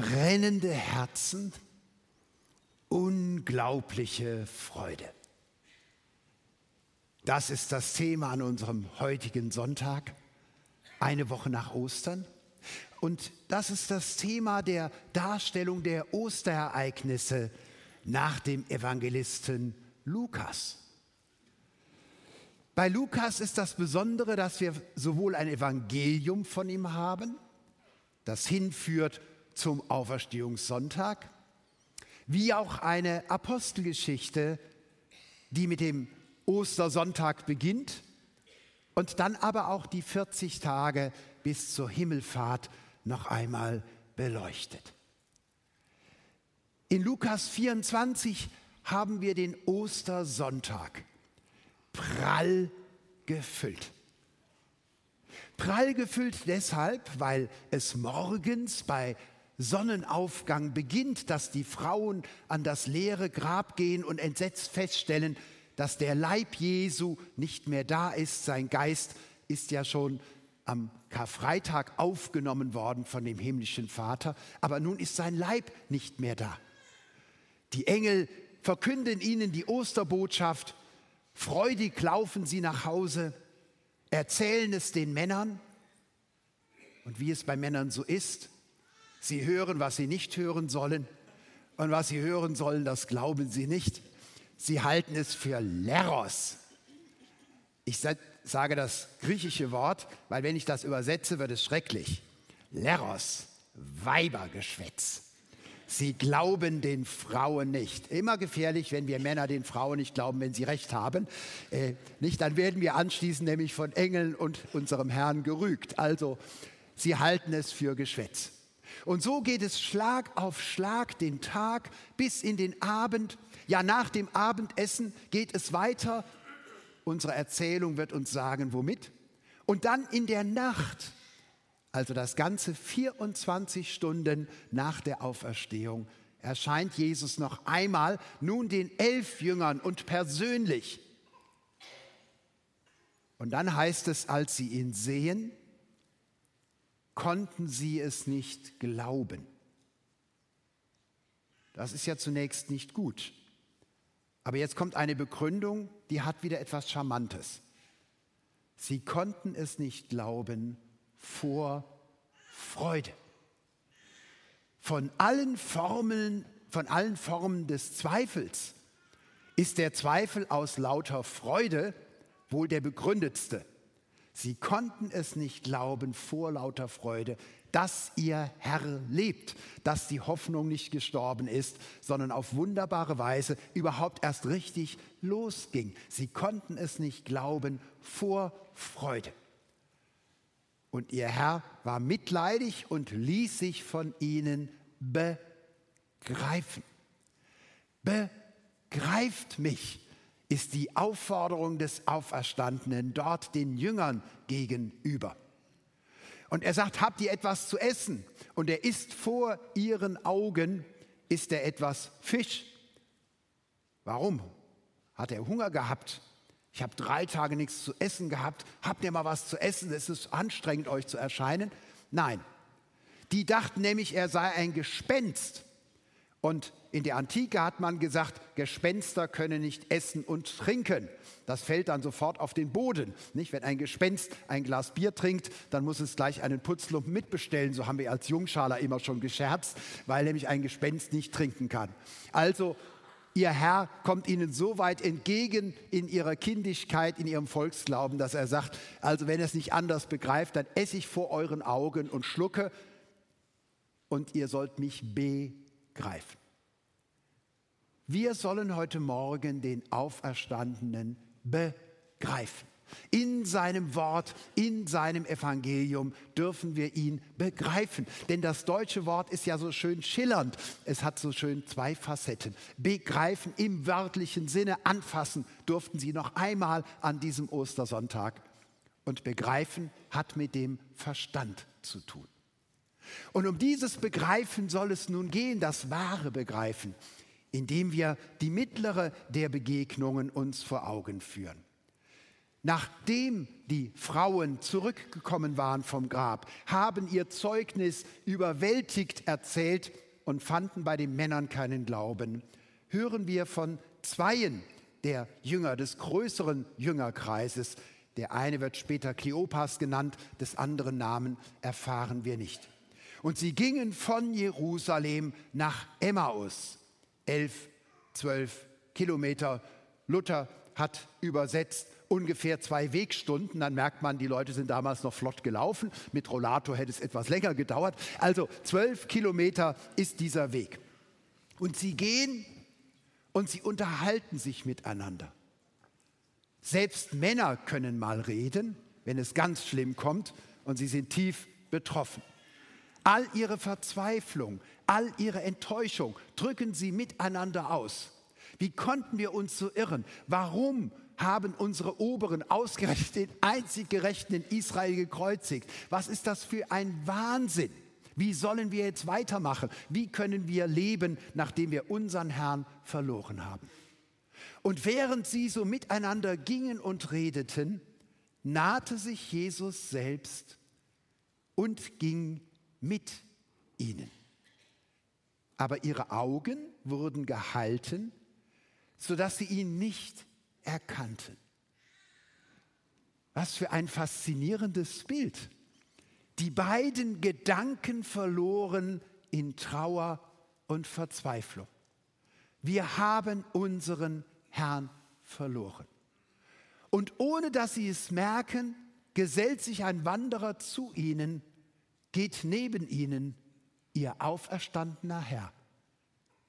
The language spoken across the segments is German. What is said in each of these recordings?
brennende Herzen, unglaubliche Freude. Das ist das Thema an unserem heutigen Sonntag, eine Woche nach Ostern. Und das ist das Thema der Darstellung der Osterereignisse nach dem Evangelisten Lukas. Bei Lukas ist das Besondere, dass wir sowohl ein Evangelium von ihm haben, das hinführt zum Auferstehungssonntag, wie auch eine Apostelgeschichte, die mit dem Ostersonntag beginnt und dann aber auch die 40 Tage bis zur Himmelfahrt noch einmal beleuchtet. In Lukas 24 haben wir den Ostersonntag prall gefüllt. Prall gefüllt deshalb, weil es morgens bei Sonnenaufgang beginnt, dass die Frauen an das leere Grab gehen und entsetzt feststellen, dass der Leib Jesu nicht mehr da ist. Sein Geist ist ja schon am Karfreitag aufgenommen worden von dem himmlischen Vater, aber nun ist sein Leib nicht mehr da. Die Engel verkünden ihnen die Osterbotschaft, freudig laufen sie nach Hause, erzählen es den Männern und wie es bei Männern so ist, sie hören, was sie nicht hören sollen und was sie hören sollen, das glauben sie nicht. Sie halten es für Leros. Ich sage das griechische Wort, weil wenn ich das übersetze, wird es schrecklich. Leros, Weibergeschwätz. Sie glauben den Frauen nicht. Immer gefährlich, wenn wir Männer den Frauen nicht glauben, wenn sie recht haben. Äh, nicht, dann werden wir anschließend nämlich von Engeln und unserem Herrn gerügt. Also, sie halten es für Geschwätz. Und so geht es Schlag auf Schlag den Tag bis in den Abend. Ja, nach dem Abendessen geht es weiter. Unsere Erzählung wird uns sagen, womit. Und dann in der Nacht also das ganze 24 Stunden nach der Auferstehung, erscheint Jesus noch einmal, nun den elf Jüngern und persönlich. Und dann heißt es, als sie ihn sehen, konnten sie es nicht glauben. Das ist ja zunächst nicht gut. Aber jetzt kommt eine Begründung, die hat wieder etwas Charmantes. Sie konnten es nicht glauben, vor Freude. Von allen Formeln, von allen Formen des Zweifels ist der Zweifel aus lauter Freude wohl der begründetste. Sie konnten es nicht glauben vor lauter Freude, dass ihr Herr lebt, dass die Hoffnung nicht gestorben ist, sondern auf wunderbare Weise überhaupt erst richtig losging. Sie konnten es nicht glauben vor Freude. Und ihr Herr war mitleidig und ließ sich von ihnen begreifen. Begreift mich ist die Aufforderung des Auferstandenen dort den Jüngern gegenüber. Und er sagt, habt ihr etwas zu essen? Und er isst vor ihren Augen, ist er etwas Fisch. Warum? Hat er Hunger gehabt? Ich habe drei Tage nichts zu essen gehabt. Habt ihr mal was zu essen? Es ist anstrengend, euch zu erscheinen. Nein. Die dachten nämlich, er sei ein Gespenst. Und in der Antike hat man gesagt, Gespenster können nicht essen und trinken. Das fällt dann sofort auf den Boden. Nicht? Wenn ein Gespenst ein Glas Bier trinkt, dann muss es gleich einen Putzlumpen mitbestellen. So haben wir als Jungschaler immer schon gescherzt, weil nämlich ein Gespenst nicht trinken kann. Also Ihr Herr kommt ihnen so weit entgegen in ihrer Kindigkeit, in ihrem Volksglauben, dass er sagt, also wenn er es nicht anders begreift, dann esse ich vor euren Augen und schlucke und ihr sollt mich begreifen. Wir sollen heute Morgen den Auferstandenen begreifen. In seinem Wort, in seinem Evangelium dürfen wir ihn begreifen. Denn das deutsche Wort ist ja so schön schillernd. Es hat so schön zwei Facetten. Begreifen im wörtlichen Sinne, anfassen durften sie noch einmal an diesem Ostersonntag. Und begreifen hat mit dem Verstand zu tun. Und um dieses Begreifen soll es nun gehen, das wahre Begreifen, indem wir die mittlere der Begegnungen uns vor Augen führen. Nachdem die Frauen zurückgekommen waren vom Grab, haben ihr Zeugnis überwältigt erzählt und fanden bei den Männern keinen Glauben. Hören wir von zweien der Jünger des größeren Jüngerkreises. Der eine wird später Kleopas genannt, des anderen Namen erfahren wir nicht. Und sie gingen von Jerusalem nach Emmaus, elf, zwölf Kilometer. Luther hat übersetzt ungefähr zwei Wegstunden. Dann merkt man, die Leute sind damals noch flott gelaufen. Mit Rollator hätte es etwas länger gedauert. Also zwölf Kilometer ist dieser Weg. Und sie gehen und sie unterhalten sich miteinander. Selbst Männer können mal reden, wenn es ganz schlimm kommt und sie sind tief betroffen. All ihre Verzweiflung, all ihre Enttäuschung drücken sie miteinander aus. Wie konnten wir uns so irren? Warum haben unsere Oberen ausgerechnet den einzig Gerechten in Israel gekreuzigt? Was ist das für ein Wahnsinn? Wie sollen wir jetzt weitermachen? Wie können wir leben, nachdem wir unseren Herrn verloren haben? Und während sie so miteinander gingen und redeten, nahte sich Jesus selbst und ging mit ihnen. Aber ihre Augen wurden gehalten, sodass sie ihn nicht erkannten. Was für ein faszinierendes Bild. Die beiden Gedanken verloren in Trauer und Verzweiflung. Wir haben unseren Herrn verloren. Und ohne dass sie es merken, gesellt sich ein Wanderer zu ihnen, geht neben ihnen ihr auferstandener Herr.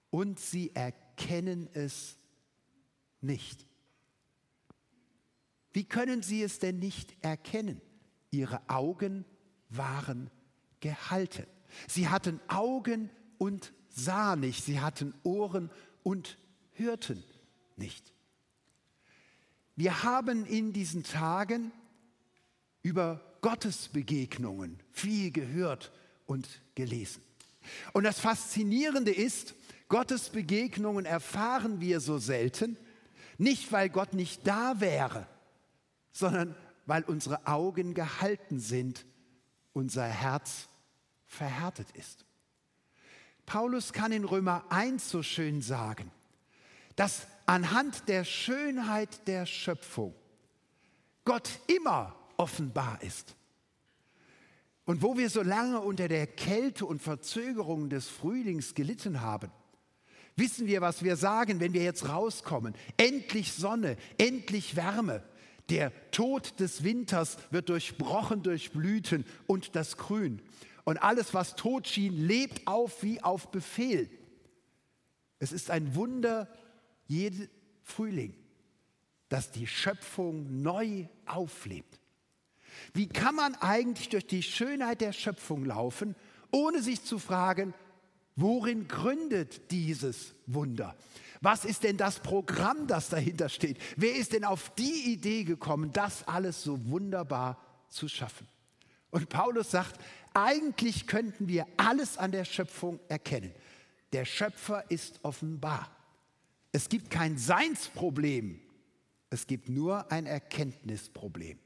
Und sie erkennen es nicht. Wie können sie es denn nicht erkennen? Ihre Augen waren gehalten. Sie hatten Augen und sahen nicht. Sie hatten Ohren und hörten nicht. Wir haben in diesen Tagen über Gottesbegegnungen viel gehört und gelesen. Und das Faszinierende ist, Gottes Begegnungen erfahren wir so selten, nicht weil Gott nicht da wäre, sondern weil unsere Augen gehalten sind, unser Herz verhärtet ist. Paulus kann in Römer 1 so schön sagen, dass anhand der Schönheit der Schöpfung Gott immer offenbar ist. Und wo wir so lange unter der Kälte und Verzögerung des Frühlings gelitten haben, wissen wir, was wir sagen, wenn wir jetzt rauskommen. Endlich Sonne, endlich Wärme. Der Tod des Winters wird durchbrochen durch Blüten und das Grün. Und alles, was tot schien, lebt auf wie auf Befehl. Es ist ein Wunder jeden Frühling, dass die Schöpfung neu auflebt. Wie kann man eigentlich durch die Schönheit der Schöpfung laufen, ohne sich zu fragen, worin gründet dieses Wunder? Was ist denn das Programm, das dahinter steht? Wer ist denn auf die Idee gekommen, das alles so wunderbar zu schaffen? Und Paulus sagt, eigentlich könnten wir alles an der Schöpfung erkennen. Der Schöpfer ist offenbar. Es gibt kein Seinsproblem, es gibt nur ein Erkenntnisproblem.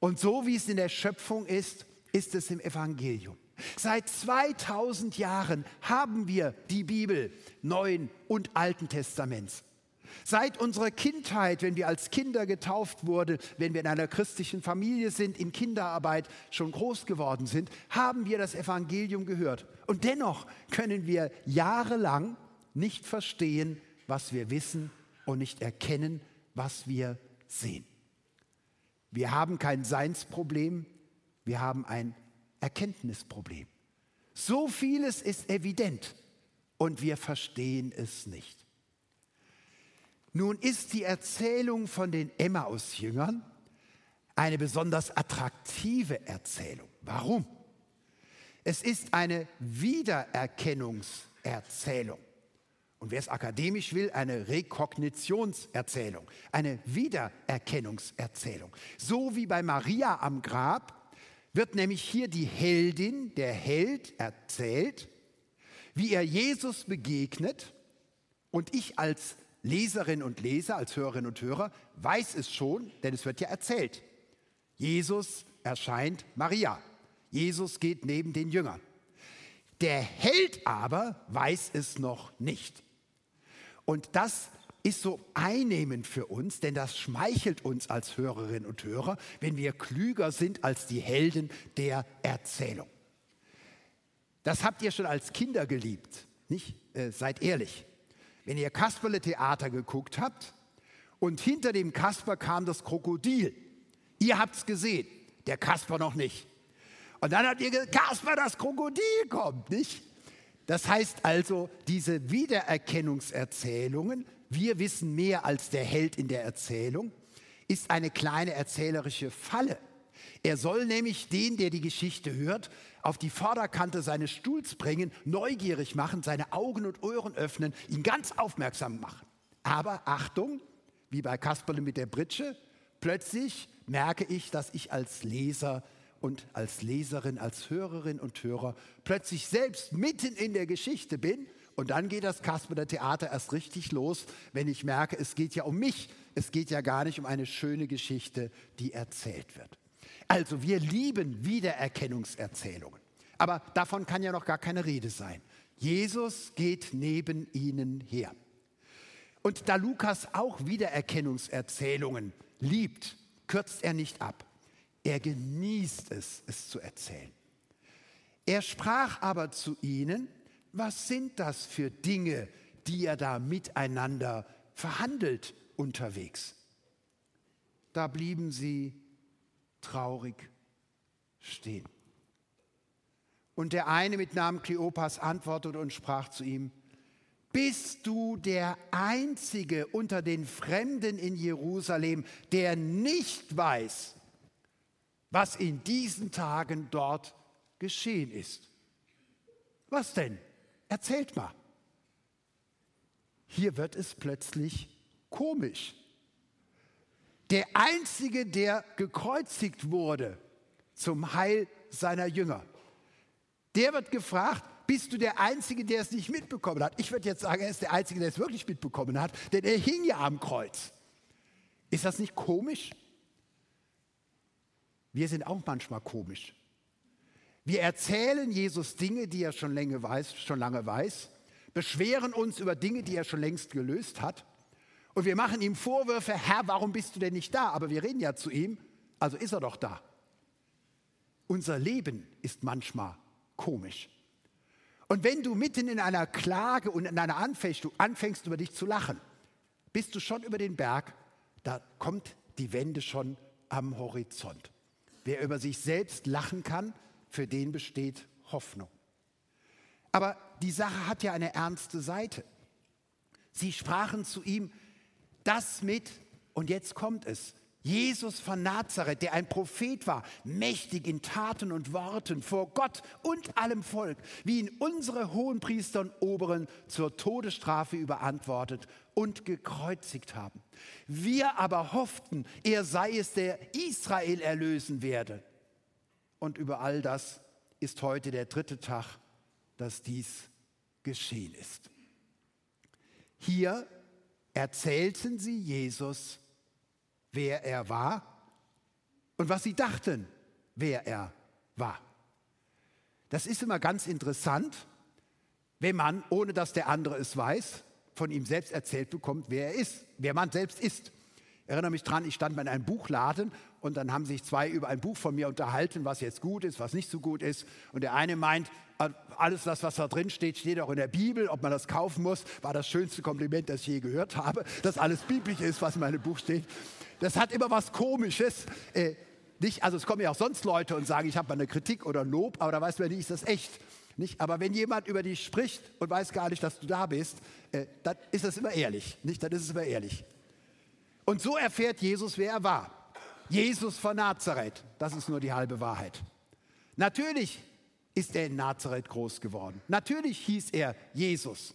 Und so wie es in der Schöpfung ist, ist es im Evangelium. Seit 2000 Jahren haben wir die Bibel, Neuen und Alten Testaments. Seit unserer Kindheit, wenn wir als Kinder getauft wurden, wenn wir in einer christlichen Familie sind, in Kinderarbeit schon groß geworden sind, haben wir das Evangelium gehört. Und dennoch können wir jahrelang nicht verstehen, was wir wissen und nicht erkennen, was wir sehen. Wir haben kein Seinsproblem, wir haben ein Erkenntnisproblem. So vieles ist evident und wir verstehen es nicht. Nun ist die Erzählung von den Emmaus-Jüngern eine besonders attraktive Erzählung. Warum? Es ist eine Wiedererkennungserzählung. Und wer es akademisch will, eine Rekognitionserzählung, eine Wiedererkennungserzählung. So wie bei Maria am Grab wird nämlich hier die Heldin, der Held erzählt, wie er Jesus begegnet und ich als Leserin und Leser, als Hörerin und Hörer, weiß es schon, denn es wird ja erzählt. Jesus erscheint Maria. Jesus geht neben den Jüngern. Der Held aber weiß es noch nicht. Und das ist so einnehmend für uns, denn das schmeichelt uns als Hörerinnen und Hörer, wenn wir klüger sind als die Helden der Erzählung. Das habt ihr schon als Kinder geliebt, nicht? Äh, seid ehrlich. Wenn ihr Kasperle-Theater geguckt habt und hinter dem Kasper kam das Krokodil, ihr habt es gesehen, der Kasper noch nicht. Und dann habt ihr gesagt, Kasper, das Krokodil kommt, nicht? Das heißt also, diese Wiedererkennungserzählungen, wir wissen mehr als der Held in der Erzählung, ist eine kleine erzählerische Falle. Er soll nämlich den, der die Geschichte hört, auf die Vorderkante seines Stuhls bringen, neugierig machen, seine Augen und Ohren öffnen, ihn ganz aufmerksam machen. Aber Achtung, wie bei Kasperle mit der Britsche, plötzlich merke ich, dass ich als Leser und als Leserin, als Hörerin und Hörer plötzlich selbst mitten in der Geschichte bin. Und dann geht das Kasperle Theater erst richtig los, wenn ich merke, es geht ja um mich. Es geht ja gar nicht um eine schöne Geschichte, die erzählt wird. Also wir lieben Wiedererkennungserzählungen. Aber davon kann ja noch gar keine Rede sein. Jesus geht neben ihnen her. Und da Lukas auch Wiedererkennungserzählungen liebt, kürzt er nicht ab. Er genießt es, es zu erzählen. Er sprach aber zu ihnen, was sind das für Dinge, die ihr da miteinander verhandelt unterwegs? Da blieben sie traurig stehen. Und der eine mit Namen Kleopas antwortete und sprach zu ihm, bist du der Einzige unter den Fremden in Jerusalem, der nicht weiß, was in diesen Tagen dort geschehen ist. Was denn? Erzählt mal. Hier wird es plötzlich komisch. Der Einzige, der gekreuzigt wurde zum Heil seiner Jünger, der wird gefragt, bist du der Einzige, der es nicht mitbekommen hat? Ich würde jetzt sagen, er ist der Einzige, der es wirklich mitbekommen hat, denn er hing ja am Kreuz. Ist das nicht komisch? Wir sind auch manchmal komisch. Wir erzählen Jesus Dinge, die er schon lange weiß, schon lange weiß, beschweren uns über Dinge, die er schon längst gelöst hat. Und wir machen ihm Vorwürfe, Herr, warum bist du denn nicht da? Aber wir reden ja zu ihm, also ist er doch da. Unser Leben ist manchmal komisch. Und wenn du mitten in einer Klage und in einer Anfechtung anfängst, über dich zu lachen, bist du schon über den Berg, da kommt die Wende schon am Horizont. Wer über sich selbst lachen kann, für den besteht Hoffnung. Aber die Sache hat ja eine ernste Seite. Sie sprachen zu ihm das mit, und jetzt kommt es, Jesus von Nazareth, der ein Prophet war, mächtig in Taten und Worten vor Gott und allem Volk, wie ihn unsere Hohenpriester und Oberen zur Todesstrafe überantwortet und gekreuzigt haben. Wir aber hofften, er sei es, der Israel erlösen werde. Und über all das ist heute der dritte Tag, dass dies geschehen ist. Hier erzählten sie Jesus, wer er war und was sie dachten, wer er war. Das ist immer ganz interessant, wenn man, ohne dass der andere es weiß, von ihm selbst erzählt bekommt, wer er ist, wer man selbst ist. Ich erinnere mich dran, ich stand mal in einem Buchladen und dann haben sich zwei über ein Buch von mir unterhalten, was jetzt gut ist, was nicht so gut ist. Und der eine meint, alles das, was da drin steht, steht auch in der Bibel. Ob man das kaufen muss, war das schönste Kompliment, das ich je gehört habe, dass alles biblisch ist, was in meinem Buch steht. Das hat immer was Komisches. Äh, nicht, also es kommen ja auch sonst Leute und sagen, ich habe mal eine Kritik oder Lob, aber da weiß man nicht, ist das echt. Nicht? Aber wenn jemand über dich spricht und weiß gar nicht, dass du da bist, äh, dann ist das immer ehrlich. Nicht? Dann ist es immer ehrlich. Und so erfährt Jesus, wer er war. Jesus von Nazareth. Das ist nur die halbe Wahrheit. Natürlich ist er in Nazareth groß geworden. Natürlich hieß er Jesus.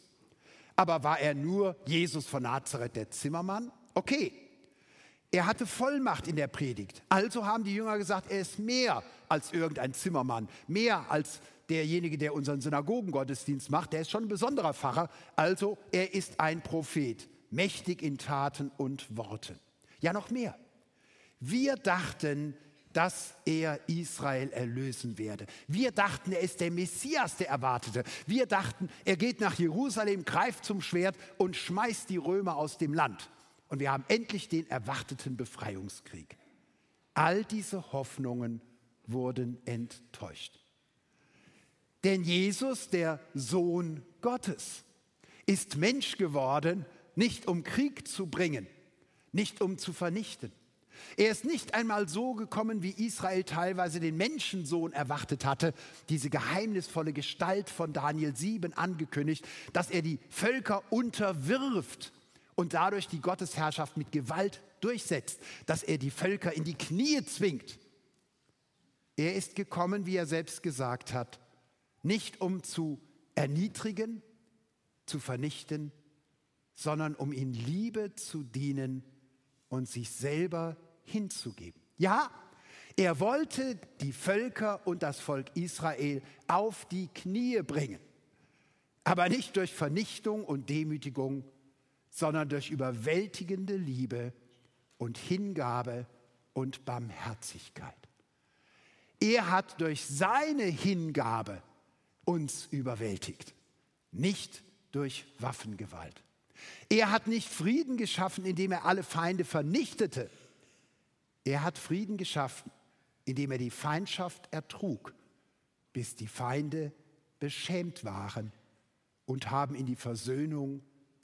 Aber war er nur Jesus von Nazareth, der Zimmermann? Okay, er hatte Vollmacht in der Predigt. Also haben die Jünger gesagt, er ist mehr als irgendein Zimmermann, mehr als derjenige, der unseren Synagogengottesdienst macht. Der ist schon ein besonderer Pfarrer. Also er ist ein Prophet. mächtig in Taten und Worten. Ja, noch mehr. Wir dachten, dass er Israel erlösen werde. Wir dachten, er ist der Messias, der erwartete. Wir dachten, er geht nach Jerusalem, greift zum Schwert und schmeißt die Römer aus dem Land. Und wir haben endlich den erwarteten Befreiungskrieg. All diese Hoffnungen wurden enttäuscht. Denn Jesus, der Sohn Gottes, ist Mensch geworden, nicht um Krieg zu bringen, nicht um zu vernichten. Er ist nicht einmal so gekommen, wie Israel teilweise den Menschensohn erwartet hatte, diese geheimnisvolle Gestalt von Daniel 7 angekündigt, dass er die Völker unterwirft und dadurch die Gottesherrschaft mit Gewalt durchsetzt, dass er die Völker in die Knie zwingt. Er ist gekommen, wie er selbst gesagt hat, nicht um zu erniedrigen, zu vernichten, sondern um in Liebe zu dienen und sich selber hinzugeben. Ja, er wollte die Völker und das Volk Israel auf die Knie bringen, aber nicht durch Vernichtung und Demütigung, sondern durch überwältigende Liebe und Hingabe und Barmherzigkeit. Er hat durch seine Hingabe uns überwältigt, nicht durch Waffengewalt. Er hat nicht Frieden geschaffen, indem er alle Feinde vernichtete. Er hat Frieden geschaffen, indem er die Feindschaft ertrug, bis die Feinde beschämt waren und haben in die Versöhnung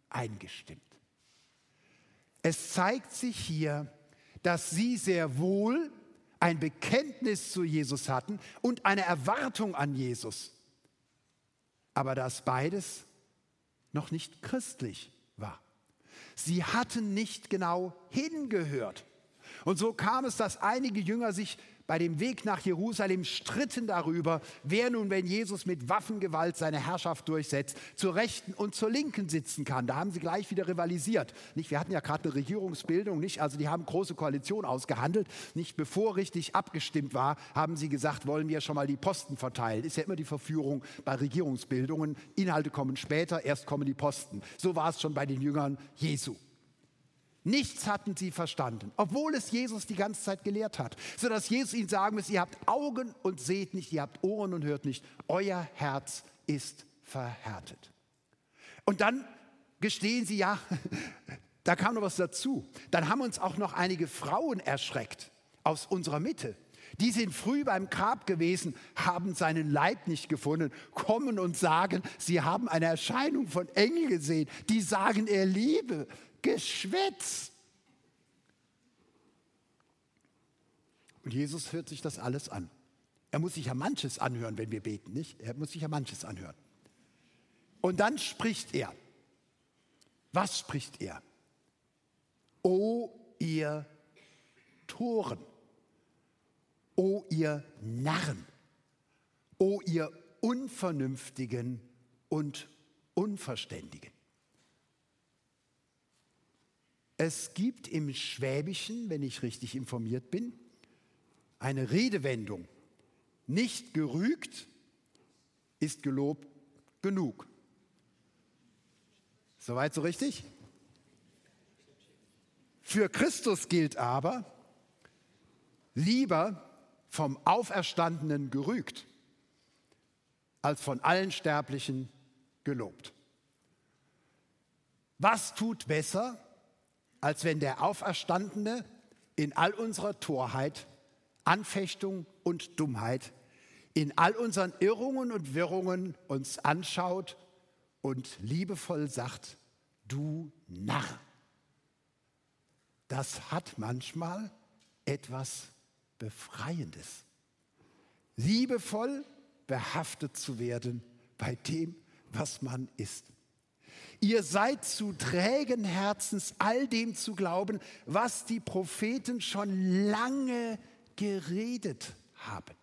eingestimmt. Es zeigt sich hier, dass sie sehr wohl ein Bekenntnis zu Jesus hatten und eine Erwartung an Jesus, aber dass beides noch nicht christlich war. Sie hatten nicht genau hingehört. Und so kam es, dass einige Jünger sich bei dem Weg nach Jerusalem stritten darüber, wer nun, wenn Jesus mit Waffengewalt seine Herrschaft durchsetzt, zur Rechten und zur Linken sitzen kann. Da haben sie gleich wieder rivalisiert. Nicht? Wir hatten ja gerade eine Regierungsbildung, nicht? also die haben große Koalition ausgehandelt. Nicht bevor richtig abgestimmt war, haben sie gesagt, wollen wir schon mal die Posten verteilen. Ist ja immer die Verführung bei Regierungsbildungen. Inhalte kommen später, erst kommen die Posten. So war es schon bei den Jüngern Jesu. Nichts hatten sie verstanden, obwohl es Jesus die ganze Zeit gelehrt hat, sodass Jesus ihnen sagen muss, ihr habt Augen und seht nicht, ihr habt Ohren und hört nicht, euer Herz ist verhärtet. Und dann gestehen sie, ja, da kam noch was dazu. Dann haben uns auch noch einige Frauen erschreckt aus unserer Mitte. Die sind früh beim Grab gewesen, haben seinen Leib nicht gefunden, kommen und sagen, sie haben eine Erscheinung von Engeln gesehen. Die sagen, er liebe. Geschwätz. Und Jesus hört sich das alles an. Er muss sich ja manches anhören, wenn wir beten, nicht? Er muss sich ja manches anhören. Und dann spricht er. Was spricht er? O ihr Toren, o ihr Narren, o ihr Unvernünftigen und Unverständigen. Es gibt im Schwäbischen, wenn ich richtig informiert bin, eine Redewendung. Nicht gerügt ist gelobt genug. Soweit so richtig? Für Christus gilt aber, lieber vom Auferstandenen gerügt, als von allen Sterblichen gelobt. Was tut besser, als wenn der Auferstandene in all unserer Torheit, Anfechtung und Dummheit, in all unseren Irrungen und Wirrungen uns anschaut und liebevoll sagt, du Narr. Das hat manchmal etwas Befreiendes. Liebevoll behaftet zu werden bei dem, was man ist. Ihr seid zu trägen Herzens, all dem zu glauben, was die Propheten schon lange geredet haben.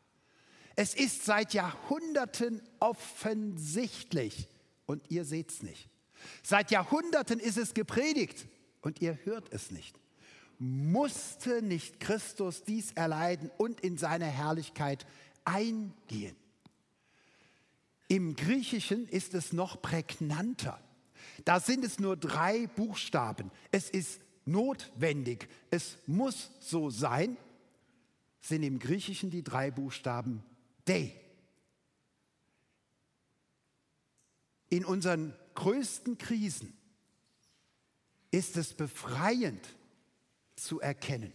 Es ist seit Jahrhunderten offensichtlich und ihr seht es nicht. Seit Jahrhunderten ist es gepredigt und ihr hört es nicht. Musste nicht Christus dies erleiden und in seine Herrlichkeit eingehen? Im Griechischen ist es noch prägnanter. Da sind es nur drei Buchstaben. Es ist notwendig. Es muss so sein. Sind im Griechischen die drei Buchstaben Day. In unseren größten Krisen ist es befreiend zu erkennen,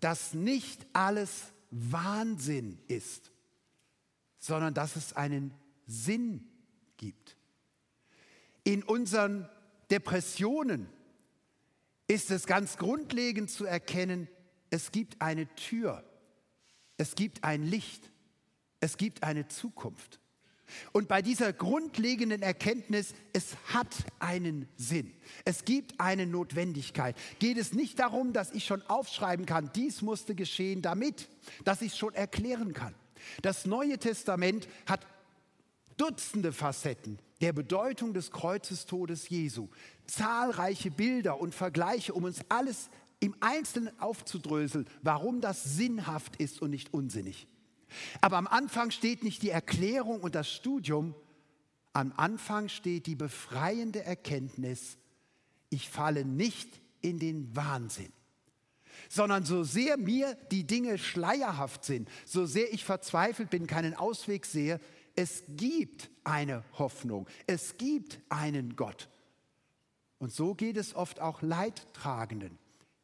dass nicht alles Wahnsinn ist, sondern dass es einen Sinn gibt. In unseren Depressionen ist es ganz grundlegend zu erkennen, es gibt eine Tür, es gibt ein Licht, es gibt eine Zukunft. Und bei dieser grundlegenden Erkenntnis, es hat einen Sinn, es gibt eine Notwendigkeit, geht es nicht darum, dass ich schon aufschreiben kann, dies musste geschehen damit, dass ich es schon erklären kann. Das Neue Testament hat Dutzende Facetten der Bedeutung des Kreuzestodes Jesu, zahlreiche Bilder und Vergleiche, um uns alles im Einzelnen aufzudröseln, warum das sinnhaft ist und nicht unsinnig. Aber am Anfang steht nicht die Erklärung und das Studium, am Anfang steht die befreiende Erkenntnis, ich falle nicht in den Wahnsinn, sondern so sehr mir die Dinge schleierhaft sind, so sehr ich verzweifelt bin, keinen Ausweg sehe, es gibt eine Hoffnung, es gibt einen Gott. Und so geht es oft auch Leidtragenden,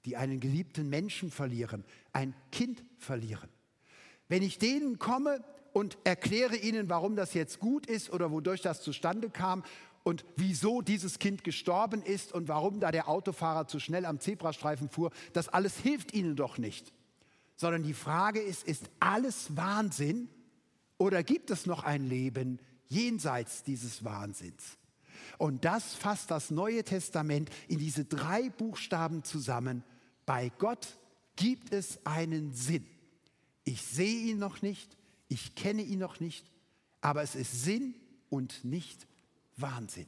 die einen geliebten Menschen verlieren, ein Kind verlieren. Wenn ich denen komme und erkläre ihnen, warum das jetzt gut ist oder wodurch das zustande kam und wieso dieses Kind gestorben ist und warum da der Autofahrer zu schnell am Zebrastreifen fuhr, das alles hilft ihnen doch nicht. Sondern die Frage ist, ist alles Wahnsinn oder gibt es noch ein Leben jenseits dieses Wahnsinns? Und das fasst das Neue Testament in diese drei Buchstaben zusammen. Bei Gott gibt es einen Sinn. Ich sehe ihn noch nicht, ich kenne ihn noch nicht, aber es ist Sinn und nicht Wahnsinn.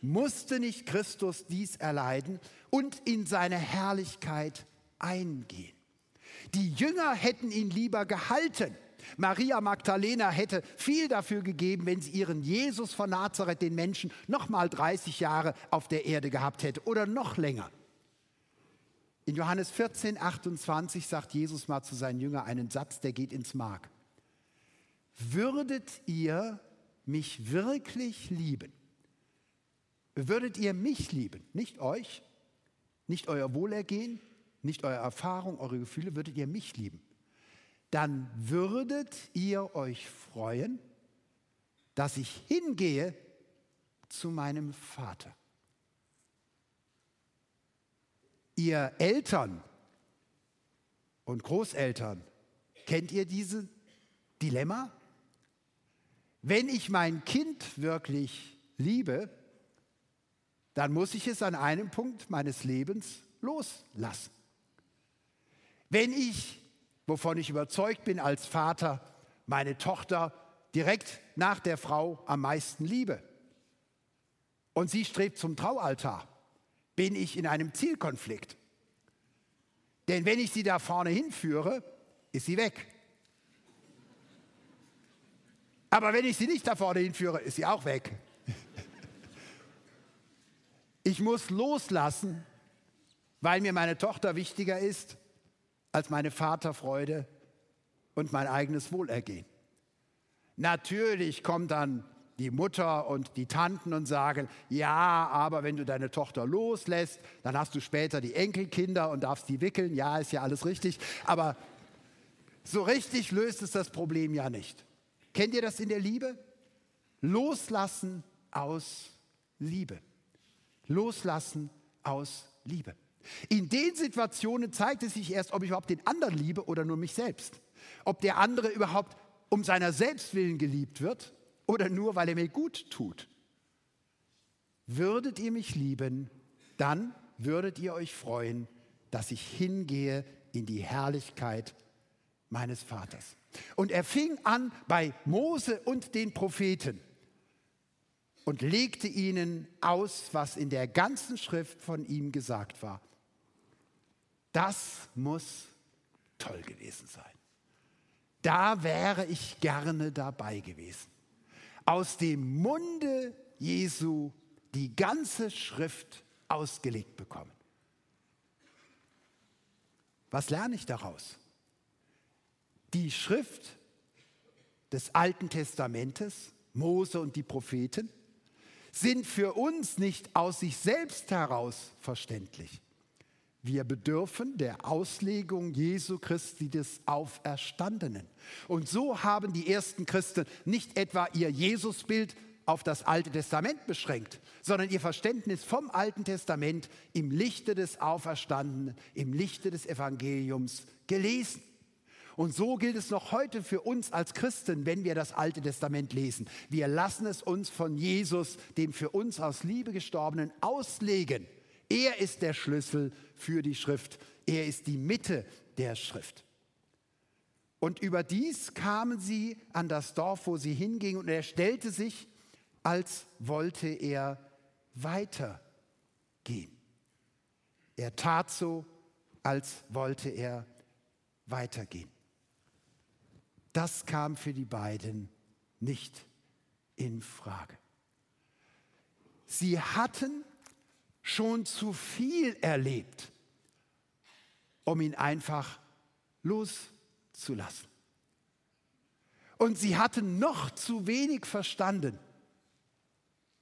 Musste nicht Christus dies erleiden und in seine Herrlichkeit eingehen? Die Jünger hätten ihn lieber gehalten. Maria Magdalena hätte viel dafür gegeben, wenn sie ihren Jesus von Nazareth, den Menschen, noch mal 30 Jahre auf der Erde gehabt hätte oder noch länger. In Johannes 14, 28 sagt Jesus mal zu seinen Jüngern einen Satz, der geht ins Mark. Würdet ihr mich wirklich lieben? Würdet ihr mich lieben, nicht euch, nicht euer Wohlergehen, nicht eure Erfahrung, eure Gefühle, würdet ihr mich lieben? Dann würdet ihr euch freuen, dass ich hingehe zu meinem Vater. Ihr Eltern und Großeltern, kennt ihr dieses Dilemma? Wenn ich mein Kind wirklich liebe, dann muss ich es an einem Punkt meines Lebens loslassen. Wenn ich, wovon ich überzeugt bin als Vater, meine Tochter direkt nach der Frau am meisten liebe und sie strebt zum Traualtar, bin ich in einem Zielkonflikt. Denn wenn ich sie da vorne hinführe, ist sie weg. Aber wenn ich sie nicht da vorne hinführe, ist sie auch weg. Ich muss loslassen, weil mir meine Tochter wichtiger ist als meine Vaterfreude und mein eigenes Wohlergehen. Natürlich kommt dann die Mutter und die Tanten und sagen, ja, aber wenn du deine Tochter loslässt, dann hast du später die Enkelkinder und darfst die wickeln. Ja, ist ja alles richtig. Aber so richtig löst es das Problem ja nicht. Kennt ihr das in der Liebe? Loslassen aus Liebe. Loslassen aus Liebe. In den Situationen zeigt es sich erst, ob ich überhaupt den anderen liebe oder nur mich selbst. Ob der andere überhaupt um seiner selbst willen geliebt wird oder nur weil er mir gut tut. Würdet ihr mich lieben, dann würdet ihr euch freuen, dass ich hingehe in die Herrlichkeit meines Vaters. Und er fing an bei Mose und den Propheten und legte ihnen aus, was in der ganzen Schrift von ihm gesagt war. Das muss toll gewesen sein. Da wäre ich gerne dabei gewesen aus dem Munde Jesu die ganze Schrift ausgelegt bekommen. Was lerne ich daraus? Die Schrift des Alten Testamentes, Mose und die Propheten, sind für uns nicht aus sich selbst heraus verständlich. Wir bedürfen der Auslegung Jesu Christi des Auferstandenen. Und so haben die ersten Christen nicht etwa ihr Jesusbild auf das Alte Testament beschränkt, sondern ihr Verständnis vom Alten Testament im Lichte des Auferstandenen, im Lichte des Evangeliums gelesen. Und so gilt es noch heute für uns als Christen, wenn wir das Alte Testament lesen. Wir lassen es uns von Jesus, dem für uns aus Liebe gestorbenen, auslegen. Er ist der Schlüssel für die Schrift. Er ist die Mitte der Schrift. Und überdies kamen sie an das Dorf, wo sie hingingen, und er stellte sich, als wollte er weitergehen. Er tat so, als wollte er weitergehen. Das kam für die beiden nicht in Frage. Sie hatten schon zu viel erlebt, um ihn einfach loszulassen. Und sie hatten noch zu wenig verstanden,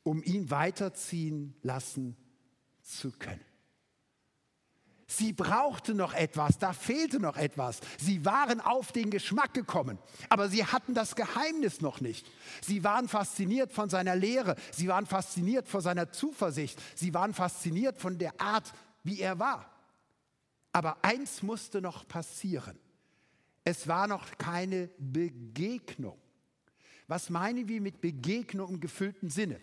um ihn weiterziehen lassen zu können. Sie brauchte noch etwas, da fehlte noch etwas. Sie waren auf den Geschmack gekommen, aber sie hatten das Geheimnis noch nicht. Sie waren fasziniert von seiner Lehre, sie waren fasziniert von seiner Zuversicht, sie waren fasziniert von der Art, wie er war. Aber eins musste noch passieren. Es war noch keine Begegnung. Was meinen wir mit Begegnung im gefüllten Sinne?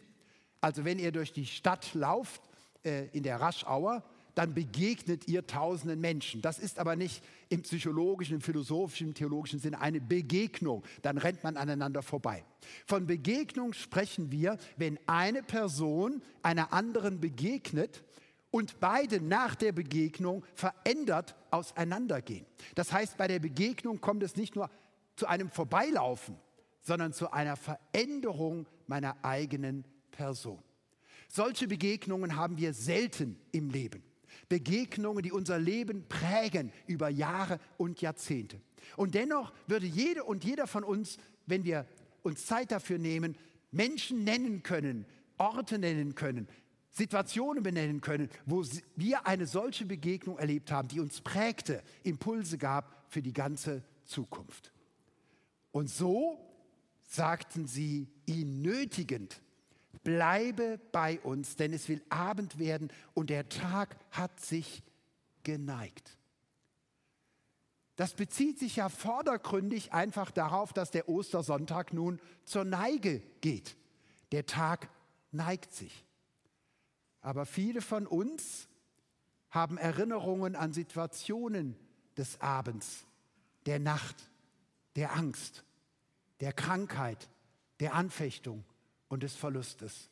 Also wenn ihr durch die Stadt lauft, äh, in der Raschauer, dann begegnet ihr tausenden Menschen. Das ist aber nicht im psychologischen, im philosophischen, im theologischen Sinne eine Begegnung. Dann rennt man aneinander vorbei. Von Begegnung sprechen wir, wenn eine Person einer anderen begegnet und beide nach der Begegnung verändert auseinandergehen. Das heißt, bei der Begegnung kommt es nicht nur zu einem Vorbeilaufen, sondern zu einer Veränderung meiner eigenen Person. Solche Begegnungen haben wir selten im Leben. Begegnungen, die unser Leben prägen über Jahre und Jahrzehnte. Und dennoch würde jede und jeder von uns, wenn wir uns Zeit dafür nehmen, Menschen nennen können, Orte nennen können, Situationen benennen können, wo wir eine solche Begegnung erlebt haben, die uns prägte, Impulse gab für die ganze Zukunft. Und so sagten sie ihn nötigend, bleibe bei uns, denn es will Abend werden und der Tag hat sich geneigt. Das bezieht sich ja vordergründig einfach darauf, dass der Ostersonntag nun zur Neige geht. Der Tag neigt sich. Aber viele von uns haben Erinnerungen an Situationen des Abends, der Nacht, der Angst, der Krankheit, der Anfechtung, und des Verlustes,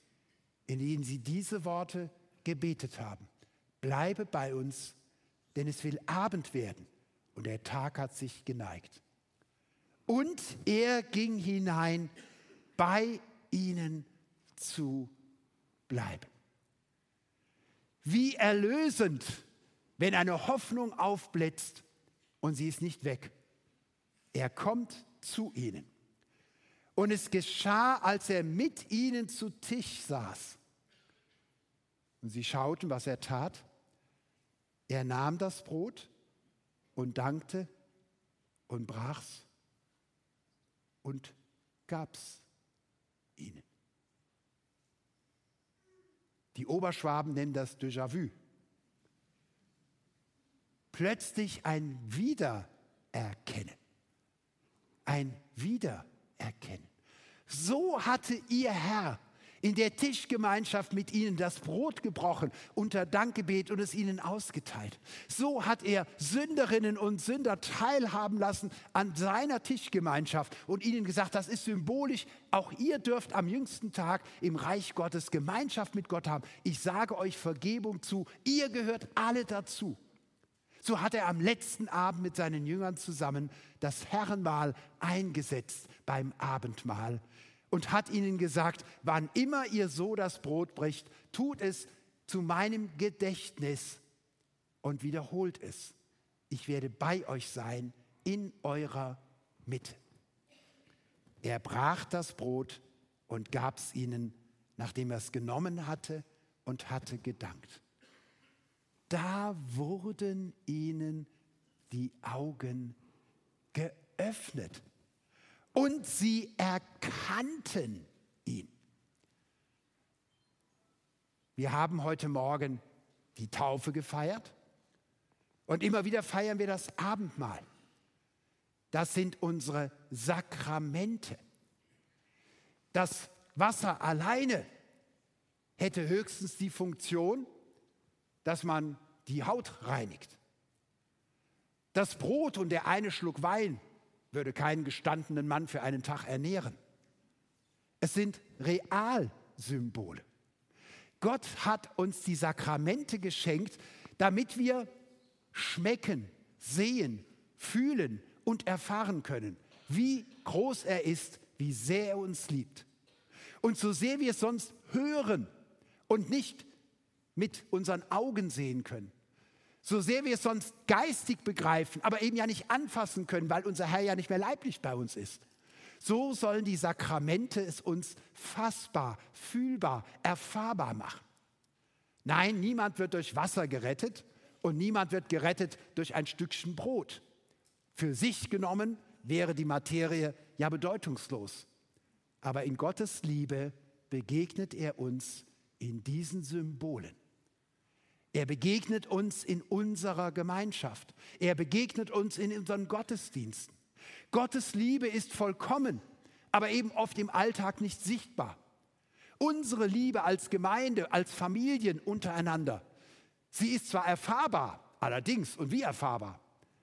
in denen sie diese Worte gebetet haben. Bleibe bei uns, denn es will Abend werden und der Tag hat sich geneigt. Und er ging hinein, bei ihnen zu bleiben. Wie erlösend, wenn eine Hoffnung aufblitzt und sie ist nicht weg. Er kommt zu ihnen. Und es geschah, als er mit ihnen zu Tisch saß. Und sie schauten, was er tat. Er nahm das Brot und dankte und brach's und gab's ihnen. Die Oberschwaben nennen das Déjà-vu. Plötzlich ein Wiedererkennen. Ein Wiedererkennen erkennen. So hatte ihr Herr in der Tischgemeinschaft mit ihnen das Brot gebrochen unter Dankgebet und es ihnen ausgeteilt. So hat er Sünderinnen und Sünder teilhaben lassen an seiner Tischgemeinschaft und ihnen gesagt, das ist symbolisch, auch ihr dürft am jüngsten Tag im Reich Gottes Gemeinschaft mit Gott haben. Ich sage euch Vergebung zu, ihr gehört alle dazu. So hat er am letzten Abend mit seinen Jüngern zusammen das Herrenmahl eingesetzt beim Abendmahl. und hat ihnen gesagt, wann immer ihr so das Brot bricht, tut es zu meinem Gedächtnis und wiederholt es. Ich werde bei euch sein in eurer Mitte. Er brach das Brot und gab es ihnen, nachdem er es genommen hatte und hatte gedankt. Da wurden ihnen die Augen geöffnet und sie erkannten ihn. Wir haben heute Morgen die Taufe gefeiert und immer wieder feiern wir das Abendmahl. Das sind unsere Sakramente. Das Wasser alleine hätte höchstens die Funktion, dass man die Haut reinigt. Das Brot und der eine Schluck Wein würde keinen gestandenen Mann für einen Tag ernähren. Es sind Realsymbole. Gott hat uns die Sakramente geschenkt, damit wir schmecken, sehen, fühlen und erfahren können, wie groß er ist, wie sehr er uns liebt. Und so sehr wir es sonst hören und nicht mit unseren Augen sehen können, so sehr wir es sonst geistig begreifen, aber eben ja nicht anfassen können, weil unser Herr ja nicht mehr leiblich bei uns ist. So sollen die Sakramente es uns fassbar, fühlbar, erfahrbar machen. Nein, niemand wird durch Wasser gerettet und niemand wird gerettet durch ein Stückchen Brot. Für sich genommen wäre die Materie ja bedeutungslos. Aber in Gottes Liebe begegnet er uns in diesen Symbolen. Er begegnet uns in unserer Gemeinschaft. Er begegnet uns in unseren Gottesdiensten. Gottes Liebe ist vollkommen, aber eben oft im Alltag nicht sichtbar. Unsere Liebe als Gemeinde, als Familien untereinander, sie ist zwar erfahrbar, allerdings und wie erfahrbar,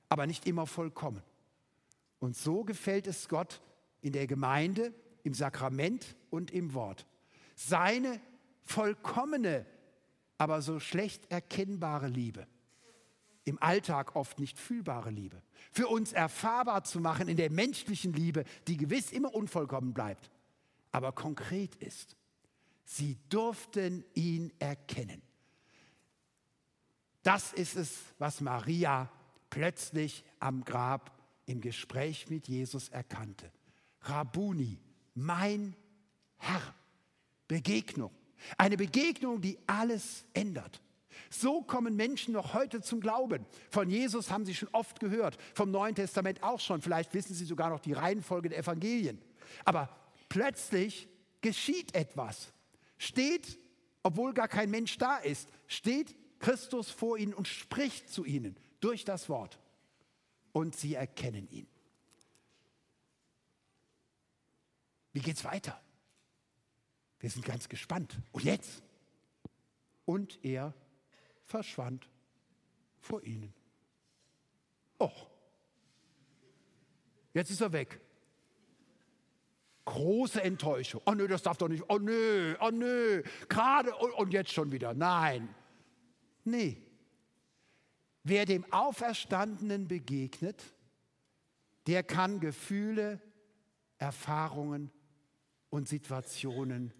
aber nicht immer vollkommen. Und so gefällt es Gott in der Gemeinde, im Sakrament und im Wort. Seine vollkommene aber so schlecht erkennbare Liebe, im Alltag oft nicht fühlbare Liebe, für uns erfahrbar zu machen in der menschlichen Liebe, die gewiss immer unvollkommen bleibt, aber konkret ist. Sie durften ihn erkennen. Das ist es, was Maria plötzlich am Grab im Gespräch mit Jesus erkannte. Rabuni, mein Herr, Begegnung. Eine Begegnung, die alles ändert. So kommen Menschen noch heute zum Glauben. Von Jesus haben Sie schon oft gehört, vom Neuen Testament auch schon. Vielleicht wissen Sie sogar noch die Reihenfolge der Evangelien. Aber plötzlich geschieht etwas. Steht, obwohl gar kein Mensch da ist, steht Christus vor ihnen und spricht zu ihnen durch das Wort. Und sie erkennen ihn. Wie geht's weiter? Wir sind ganz gespannt. Und jetzt? Und er verschwand vor ihnen. Oh, jetzt ist er weg. Große Enttäuschung. Oh nö, das darf doch nicht. Oh nö, oh nö. Gerade und jetzt schon wieder. Nein. Nee. Wer dem Auferstandenen begegnet, der kann Gefühle, Erfahrungen und Situationen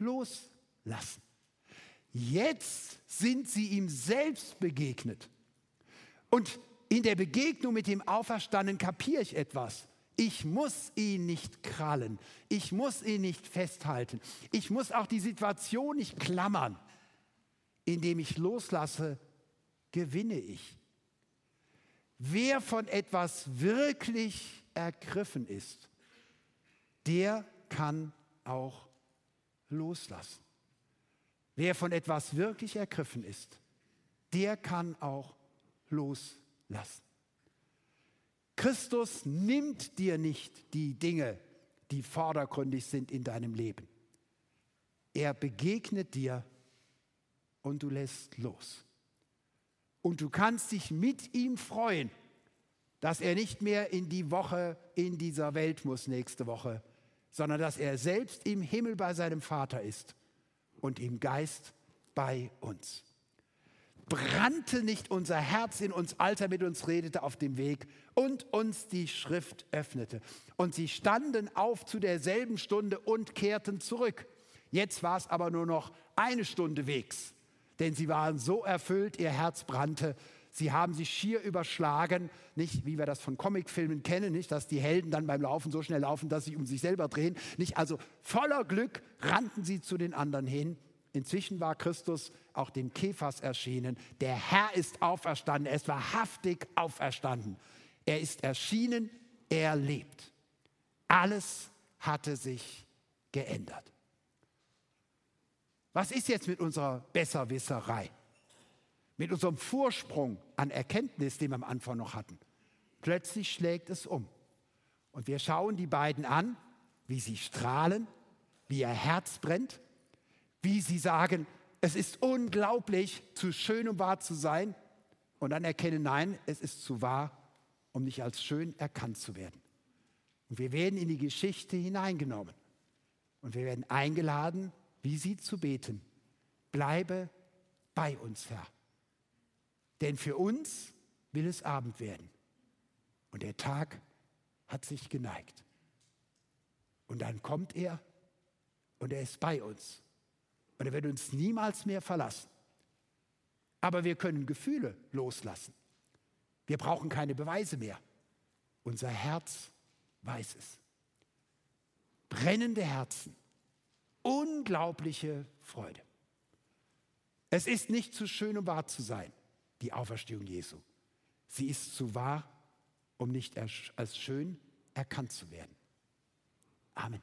loslassen. Jetzt sind sie ihm selbst begegnet. Und in der Begegnung mit dem Auferstandenen kapiere ich etwas. Ich muss ihn nicht krallen. Ich muss ihn nicht festhalten. Ich muss auch die Situation nicht klammern. Indem ich loslasse, gewinne ich. Wer von etwas wirklich ergriffen ist, der kann auch loslassen. Wer von etwas wirklich ergriffen ist, der kann auch loslassen. Christus nimmt dir nicht die Dinge, die vordergründig sind in deinem Leben. Er begegnet dir und du lässt los. Und du kannst dich mit ihm freuen, dass er nicht mehr in die Woche in dieser Welt muss nächste Woche, sondern dass er selbst im Himmel bei seinem Vater ist und im Geist bei uns. brannte nicht unser Herz in uns, als er mit uns redete auf dem Weg und uns die Schrift öffnete. Und sie standen auf zu derselben Stunde und kehrten zurück. Jetzt war es aber nur noch eine Stunde Wegs, denn sie waren so erfüllt, ihr Herz brannte. Sie haben sich schier überschlagen, nicht wie wir das von Comicfilmen kennen, nicht, dass die Helden dann beim Laufen so schnell laufen, dass sie um sich selber drehen. Nicht, also voller Glück rannten sie zu den anderen hin. Inzwischen war Christus auch dem Kephas erschienen. Der Herr ist auferstanden, er ist wahrhaftig auferstanden. Er ist erschienen, er lebt. Alles hatte sich geändert. Was ist jetzt mit unserer Besserwisserei? Mit unserem Vorsprung an Erkenntnis, den wir am Anfang noch hatten? Plötzlich schlägt es um. Und wir schauen die beiden an, wie sie strahlen, wie ihr Herz brennt, wie sie sagen, es ist unglaublich, zu schön, um wahr zu sein. Und dann erkennen, nein, es ist zu wahr, um nicht als schön erkannt zu werden. Und wir werden in die Geschichte hineingenommen. Und wir werden eingeladen, wie sie zu beten. Bleibe bei uns, Herr. Denn für uns will es Abend werden. Und der Tag hat sich geneigt. Und dann kommt er und er ist bei uns. Und er wird uns niemals mehr verlassen. Aber wir können Gefühle loslassen. Wir brauchen keine Beweise mehr. Unser Herz weiß es. Brennende Herzen unglaubliche Freude. Es ist nicht zu schön, um wahr zu sein, die Auferstehung Jesu. Sie ist zu wahr, um nicht als schön erkannt zu werden. Amen.